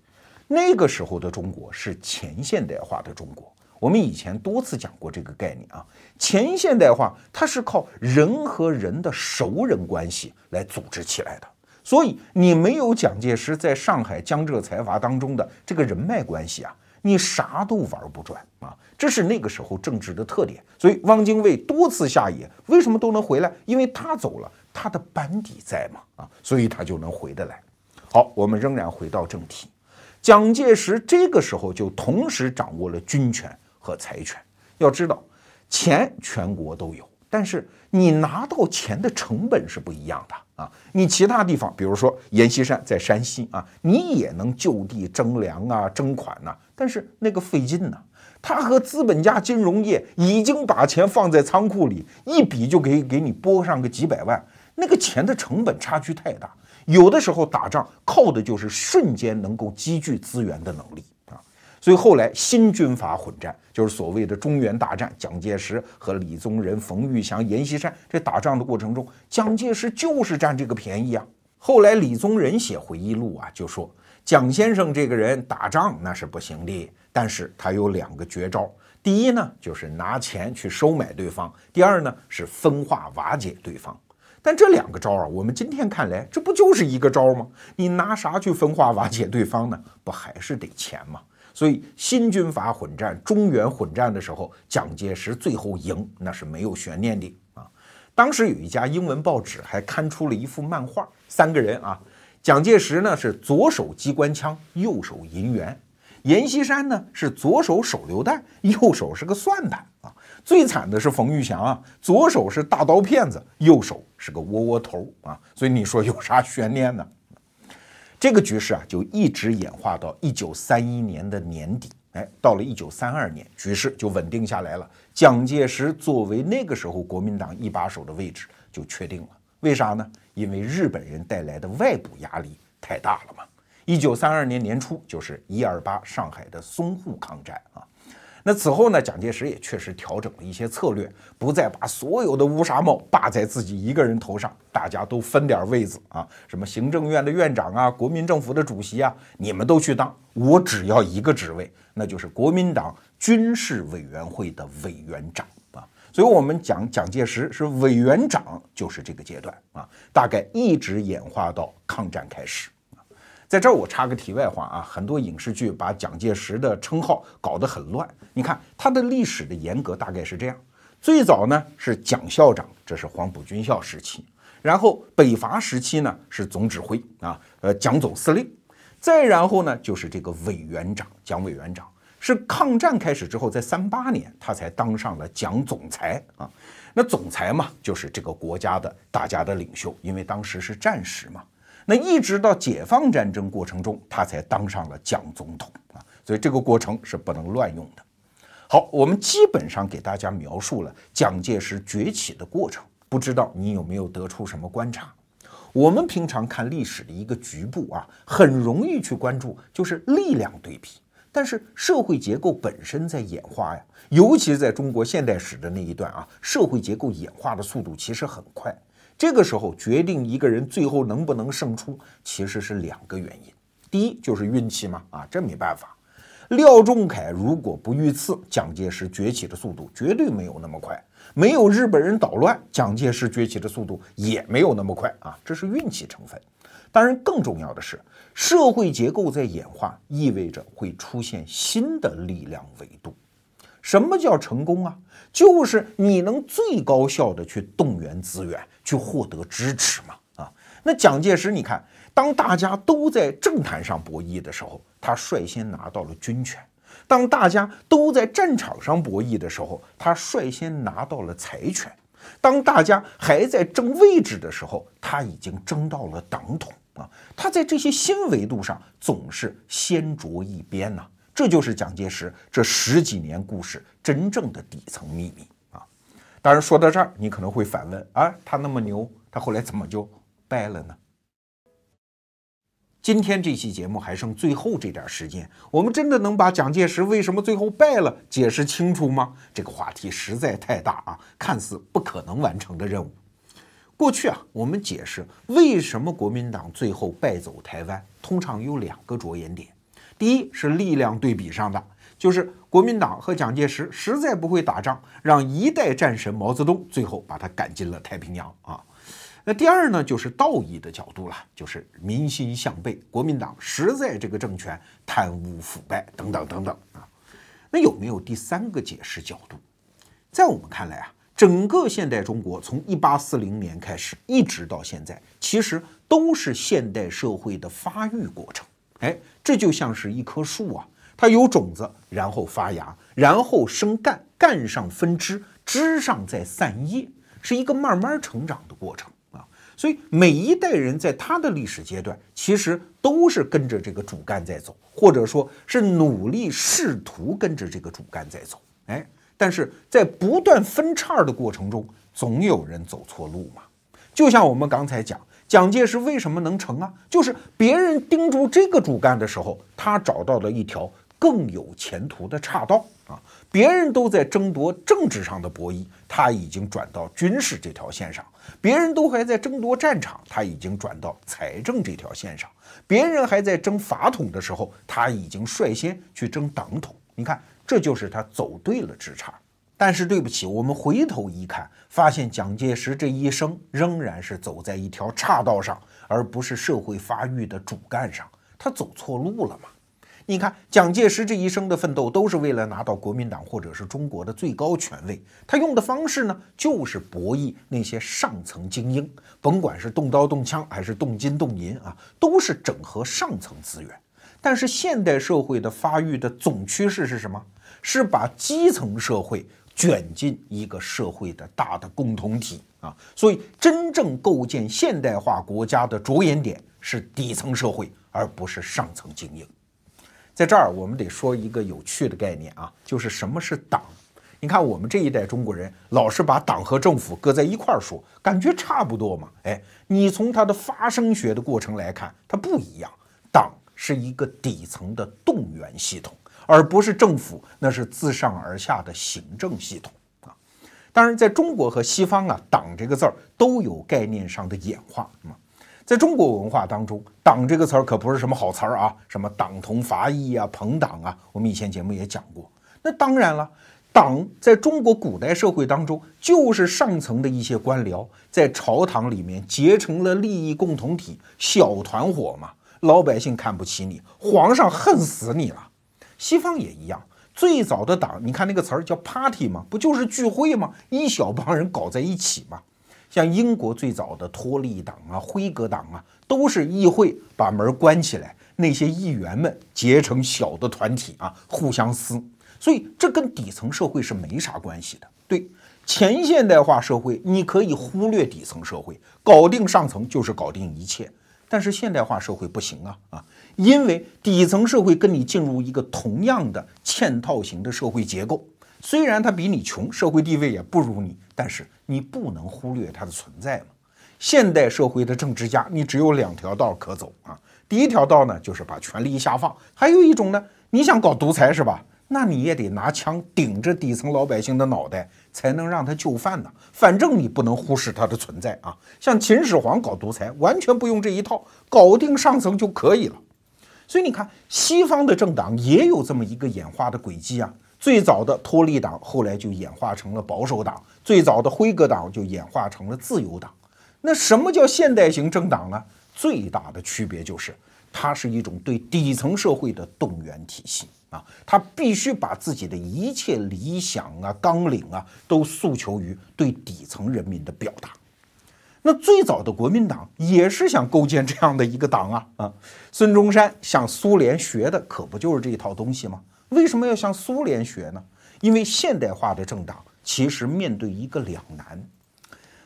Speaker 1: 那个时候的中国是前现代化的中国。我们以前多次讲过这个概念啊，前现代化它是靠人和人的熟人关系来组织起来的。所以你没有蒋介石在上海江浙财阀当中的这个人脉关系啊，你啥都玩不转啊。这是那个时候政治的特点。所以汪精卫多次下野，为什么都能回来？因为他走了，他的班底在嘛啊，所以他就能回得来。好，我们仍然回到正题，蒋介石这个时候就同时掌握了军权和财权。要知道，钱全国都有，但是你拿到钱的成本是不一样的。啊，你其他地方，比如说阎锡山在山西啊，你也能就地征粮啊、征款呐，但是那个费劲呢。他和资本家金融业已经把钱放在仓库里，一笔就给给你拨上个几百万，那个钱的成本差距太大。有的时候打仗靠的就是瞬间能够积聚资源的能力啊。所以后来新军阀混战，就是所谓的中原大战。蒋介石和李宗仁、冯玉祥、阎锡山这打仗的过程中，蒋介石就是占这个便宜啊。后来李宗仁写回忆录啊，就说蒋先生这个人打仗那是不行的，但是他有两个绝招：第一呢，就是拿钱去收买对方；第二呢，是分化瓦解对方。但这两个招啊，我们今天看来，这不就是一个招吗？你拿啥去分化瓦解对方呢？不还是得钱吗？所以新军阀混战、中原混战的时候，蒋介石最后赢，那是没有悬念的啊。当时有一家英文报纸还刊出了一幅漫画，三个人啊，蒋介石呢是左手机关枪，右手银元；阎锡山呢是左手手榴弹，右手是个算盘啊。最惨的是冯玉祥啊，左手是大刀片子，右手是个窝窝头啊。所以你说有啥悬念呢？这个局势啊，就一直演化到一九三一年的年底。哎，到了一九三二年，局势就稳定下来了。蒋介石作为那个时候国民党一把手的位置就确定了。为啥呢？因为日本人带来的外部压力太大了嘛。一九三二年年初，就是一二八上海的淞沪抗战啊。那此后呢，蒋介石也确实调整了一些策略，不再把所有的乌纱帽霸在自己一个人头上，大家都分点位子啊，什么行政院的院长啊，国民政府的主席啊，你们都去当，我只要一个职位，那就是国民党军事委员会的委员长。所以，我们讲蒋介石是委员长，就是这个阶段啊，大概一直演化到抗战开始。在这儿我插个题外话啊，很多影视剧把蒋介石的称号搞得很乱。你看他的历史的严格大概是这样：最早呢是蒋校长，这是黄埔军校时期；然后北伐时期呢是总指挥啊，呃蒋总司令；再然后呢就是这个委员长，蒋委员长是抗战开始之后，在三八年他才当上了蒋总裁啊。那总裁嘛，就是这个国家的大家的领袖，因为当时是战时嘛。那一直到解放战争过程中，他才当上了蒋总统啊，所以这个过程是不能乱用的。好，我们基本上给大家描述了蒋介石崛起的过程，不知道你有没有得出什么观察？我们平常看历史的一个局部啊，很容易去关注就是力量对比，但是社会结构本身在演化呀，尤其是在中国现代史的那一段啊，社会结构演化的速度其实很快。这个时候决定一个人最后能不能胜出，其实是两个原因。第一就是运气嘛，啊，这没办法。廖仲恺如果不遇刺，蒋介石崛起的速度绝对没有那么快。没有日本人捣乱，蒋介石崛起的速度也没有那么快啊，这是运气成分。当然，更重要的是，社会结构在演化，意味着会出现新的力量维度。什么叫成功啊？就是你能最高效的去动员资源。去获得支持嘛？啊，那蒋介石，你看，当大家都在政坛上博弈的时候，他率先拿到了军权；当大家都在战场上博弈的时候，他率先拿到了财权；当大家还在争位置的时候，他已经争到了党统啊！他在这些新维度上总是先着一边呐，这就是蒋介石这十几年故事真正的底层秘密啊。当然，说到这儿，你可能会反问：啊，他那么牛，他后来怎么就败了呢？今天这期节目还剩最后这点时间，我们真的能把蒋介石为什么最后败了解释清楚吗？这个话题实在太大啊，看似不可能完成的任务。过去啊，我们解释为什么国民党最后败走台湾，通常有两个着眼点。第一是力量对比上的，就是国民党和蒋介石实在不会打仗，让一代战神毛泽东最后把他赶进了太平洋啊。那第二呢，就是道义的角度了，就是民心向背，国民党实在这个政权贪污腐败等等等等啊。那有没有第三个解释角度？在我们看来啊，整个现代中国从一八四零年开始一直到现在，其实都是现代社会的发育过程。哎，这就像是一棵树啊，它有种子，然后发芽，然后生干，干上分枝，枝上再散叶，是一个慢慢成长的过程啊。所以每一代人在他的历史阶段，其实都是跟着这个主干在走，或者说是努力试图跟着这个主干在走。哎，但是在不断分叉的过程中，总有人走错路嘛。就像我们刚才讲，蒋介石为什么能成啊？就是别人盯住这个主干的时候，他找到了一条更有前途的岔道啊。别人都在争夺政治上的博弈，他已经转到军事这条线上；别人都还在争夺战场，他已经转到财政这条线上；别人还在争法统的时候，他已经率先去争党统。你看，这就是他走对了之差。但是对不起，我们回头一看，发现蒋介石这一生仍然是走在一条岔道上，而不是社会发育的主干上。他走错路了吗？你看，蒋介石这一生的奋斗都是为了拿到国民党或者是中国的最高权位。他用的方式呢，就是博弈那些上层精英，甭管是动刀动枪还是动金动银啊，都是整合上层资源。但是现代社会的发育的总趋势是什么？是把基层社会卷进一个社会的大的共同体啊。所以，真正构建现代化国家的着眼点是底层社会，而不是上层精英。在这儿，我们得说一个有趣的概念啊，就是什么是党？你看，我们这一代中国人老是把党和政府搁在一块儿说，感觉差不多嘛。哎，你从它的发生学的过程来看，它不一样。党是一个底层的动员系统，而不是政府，那是自上而下的行政系统啊。当然，在中国和西方啊，党这个字儿都有概念上的演化啊。在中国文化当中，“党”这个词儿可不是什么好词儿啊，什么党同伐异啊、朋党啊，我们以前节目也讲过。那当然了，党在中国古代社会当中，就是上层的一些官僚在朝堂里面结成了利益共同体，小团伙嘛。老百姓看不起你，皇上恨死你了。西方也一样，最早的党，你看那个词儿叫 “party” 嘛，不就是聚会吗？一小帮人搞在一起嘛。像英国最早的托利党啊、辉格党啊，都是议会把门关起来，那些议员们结成小的团体啊，互相撕。所以这跟底层社会是没啥关系的。对前现代化社会，你可以忽略底层社会，搞定上层就是搞定一切。但是现代化社会不行啊啊，因为底层社会跟你进入一个同样的嵌套型的社会结构。虽然他比你穷，社会地位也不如你，但是你不能忽略它的存在嘛。现代社会的政治家，你只有两条道可走啊。第一条道呢，就是把权力下放；还有一种呢，你想搞独裁是吧？那你也得拿枪顶着底层老百姓的脑袋，才能让他就范呢。反正你不能忽视他的存在啊。像秦始皇搞独裁，完全不用这一套，搞定上层就可以了。所以你看，西方的政党也有这么一个演化的轨迹啊。最早的托利党后来就演化成了保守党，最早的辉格党就演化成了自由党。那什么叫现代型政党呢？最大的区别就是，它是一种对底层社会的动员体系啊，他必须把自己的一切理想啊、纲领啊，都诉求于对底层人民的表达。那最早的国民党也是想构建这样的一个党啊啊！孙中山向苏联学的可不就是这一套东西吗？为什么要向苏联学呢？因为现代化的政党其实面对一个两难，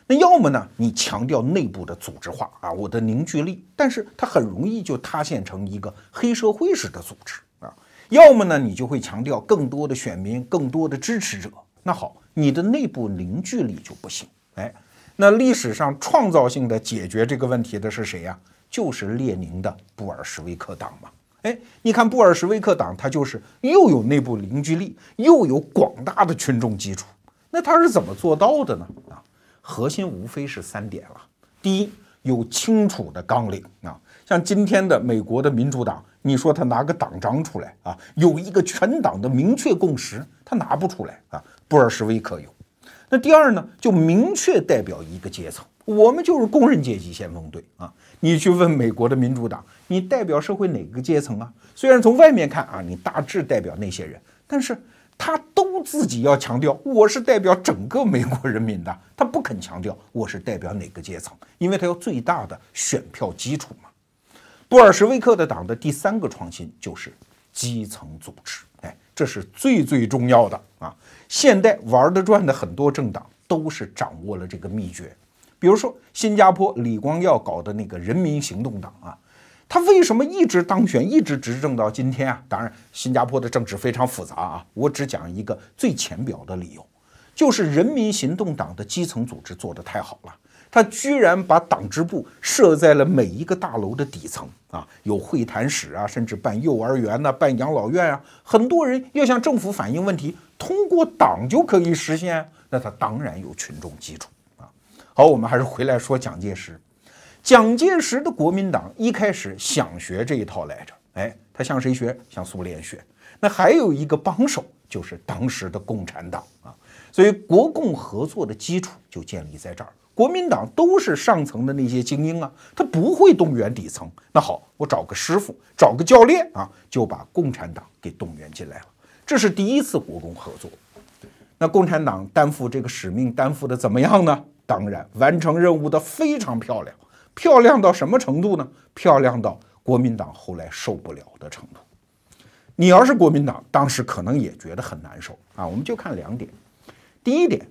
Speaker 1: 那要么呢，你强调内部的组织化啊，我的凝聚力，但是它很容易就塌陷成一个黑社会式的组织；要么呢，你就会强调更多的选民、更多的支持者。那好，你的内部凝聚力就不行。哎，那历史上创造性的解决这个问题的是谁呀？就是列宁的布尔什维克党嘛。哎，你看布尔什维克党，它就是又有内部凝聚力，又有广大的群众基础。那它是怎么做到的呢？啊，核心无非是三点了。第一，有清楚的纲领啊，像今天的美国的民主党，你说他拿个党章出来啊，有一个全党的明确共识，他拿不出来啊。布尔什维克有。那第二呢，就明确代表一个阶层，我们就是工人阶级先锋队啊。你去问美国的民主党，你代表社会哪个阶层啊？虽然从外面看啊，你大致代表那些人，但是他都自己要强调我是代表整个美国人民的，他不肯强调我是代表哪个阶层，因为他要最大的选票基础嘛。布尔什维克的党的第三个创新就是基层组织，哎，这是最最重要的啊！现代玩得转的很多政党都是掌握了这个秘诀。比如说，新加坡李光耀搞的那个人民行动党啊，他为什么一直当选，一直执政到今天啊？当然，新加坡的政治非常复杂啊，我只讲一个最浅表的理由，就是人民行动党的基层组织做得太好了，他居然把党支部设在了每一个大楼的底层啊，有会谈室啊，甚至办幼儿园呐，办养老院啊，很多人要向政府反映问题，通过党就可以实现，那他当然有群众基础啊。好，我们还是回来说蒋介石。蒋介石的国民党一开始想学这一套来着，哎，他向谁学？向苏联学。那还有一个帮手，就是当时的共产党啊。所以国共合作的基础就建立在这儿。国民党都是上层的那些精英啊，他不会动员底层。那好，我找个师傅，找个教练啊，就把共产党给动员进来了。这是第一次国共合作。那共产党担负这个使命，担负的怎么样呢？当然，完成任务的非常漂亮，漂亮到什么程度呢？漂亮到国民党后来受不了的程度。你要是国民党，当时可能也觉得很难受啊。我们就看两点。第一点，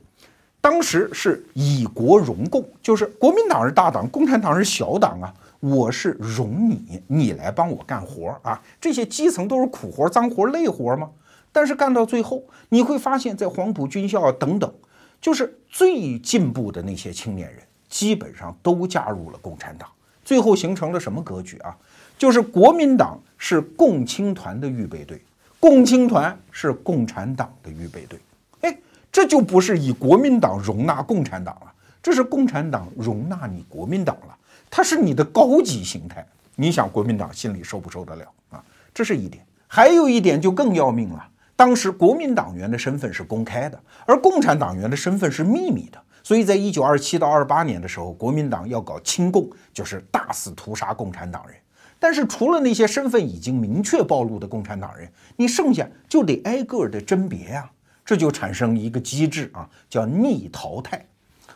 Speaker 1: 当时是以国容共，就是国民党是大党，共产党是小党啊。我是容你，你来帮我干活啊。这些基层都是苦活、脏活、累活吗？但是干到最后，你会发现在黄埔军校啊等等。就是最进步的那些青年人，基本上都加入了共产党，最后形成了什么格局啊？就是国民党是共青团的预备队，共青团是共产党的预备队。这就不是以国民党容纳共产党了，这是共产党容纳你国民党了，它是你的高级形态。你想国民党心里受不受得了啊？这是一点，还有一点就更要命了。当时国民党员的身份是公开的，而共产党员的身份是秘密的。所以在一九二七到二八年的时候，国民党要搞清共，就是大肆屠杀共产党人。但是除了那些身份已经明确暴露的共产党人，你剩下就得挨个的甄别呀。这就产生一个机制啊，叫逆淘汰。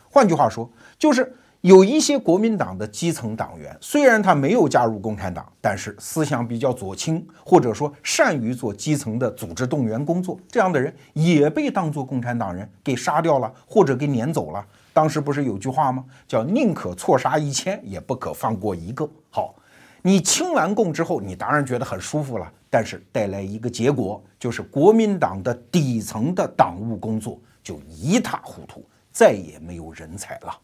Speaker 1: 换句话说，就是。有一些国民党的基层党员，虽然他没有加入共产党，但是思想比较左倾，或者说善于做基层的组织动员工作，这样的人也被当作共产党人给杀掉了，或者给撵走了。当时不是有句话吗？叫宁可错杀一千，也不可放过一个。好，你清完共之后，你当然觉得很舒服了，但是带来一个结果，就是国民党的底层的党务工作就一塌糊涂，再也没有人才了。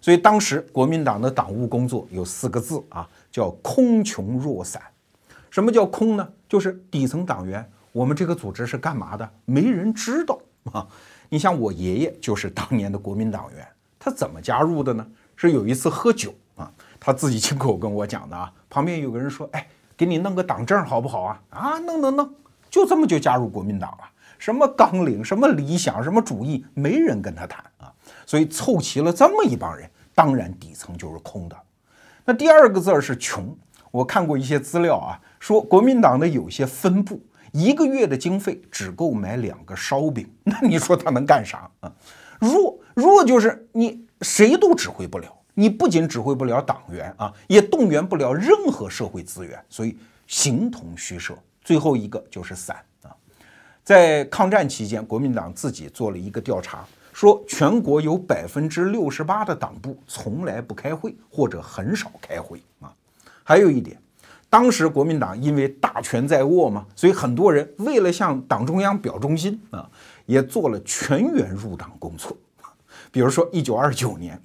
Speaker 1: 所以当时国民党的党务工作有四个字啊，叫空穷若散。什么叫空呢？就是底层党员，我们这个组织是干嘛的？没人知道啊。你像我爷爷就是当年的国民党员，他怎么加入的呢？是有一次喝酒啊，他自己亲口跟我讲的啊。旁边有个人说：“哎，给你弄个党证好不好啊？”啊，弄弄弄，就这么就加入国民党了。什么纲领、什么理想、什么主义，没人跟他谈啊。所以凑齐了这么一帮人。当然，底层就是空的。那第二个字儿是穷。我看过一些资料啊，说国民党的有些分部一个月的经费只够买两个烧饼。那你说他能干啥啊？弱弱就是你谁都指挥不了，你不仅指挥不了党员啊，也动员不了任何社会资源，所以形同虚设。最后一个就是散啊。在抗战期间，国民党自己做了一个调查。说全国有百分之六十八的党部从来不开会或者很少开会啊。还有一点，当时国民党因为大权在握嘛，所以很多人为了向党中央表忠心啊，也做了全员入党工作。比如说一九二九年，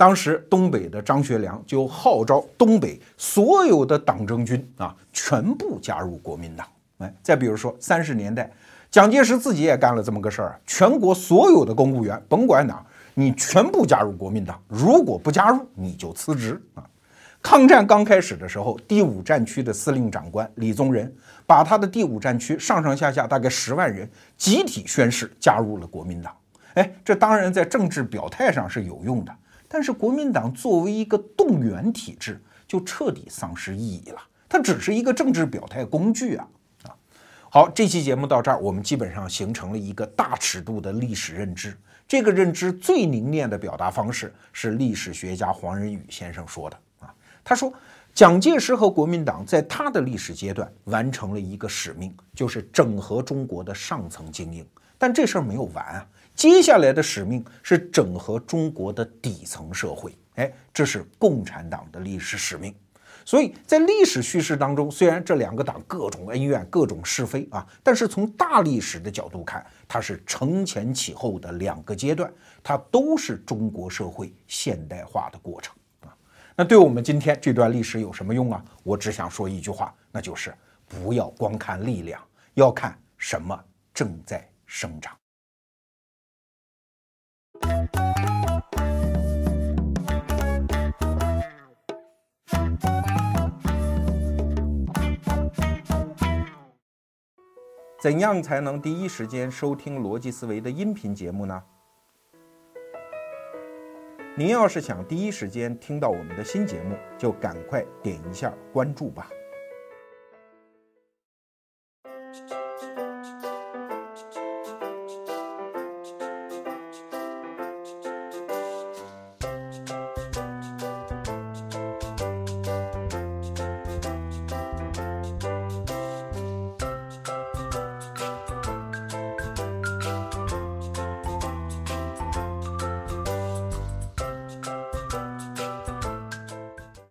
Speaker 1: 当时东北的张学良就号召东北所有的党政军啊，全部加入国民党。哎，再比如说三十年代，蒋介石自己也干了这么个事儿，全国所有的公务员，甭管哪，你全部加入国民党，如果不加入，你就辞职啊。抗战刚开始的时候，第五战区的司令长官李宗仁，把他的第五战区上上下下大概十万人集体宣誓加入了国民党。哎，这当然在政治表态上是有用的。但是国民党作为一个动员体制，就彻底丧失意义了。它只是一个政治表态工具啊啊！好，这期节目到这儿，我们基本上形成了一个大尺度的历史认知。这个认知最凝练的表达方式是历史学家黄仁宇先生说的啊。他说，蒋介石和国民党在他的历史阶段完成了一个使命，就是整合中国的上层精英。但这事儿没有完啊。接下来的使命是整合中国的底层社会，哎，这是共产党的历史使命。所以在历史叙事当中，虽然这两个党各种恩怨、各种是非啊，但是从大历史的角度看，它是承前启后的两个阶段，它都是中国社会现代化的过程啊。那对我们今天这段历史有什么用啊？我只想说一句话，那就是不要光看力量，要看什么正在生长。怎样才能第一时间收听逻辑思维的音频节目呢？您要是想第一时间听到我们的新节目，就赶快点一下关注吧。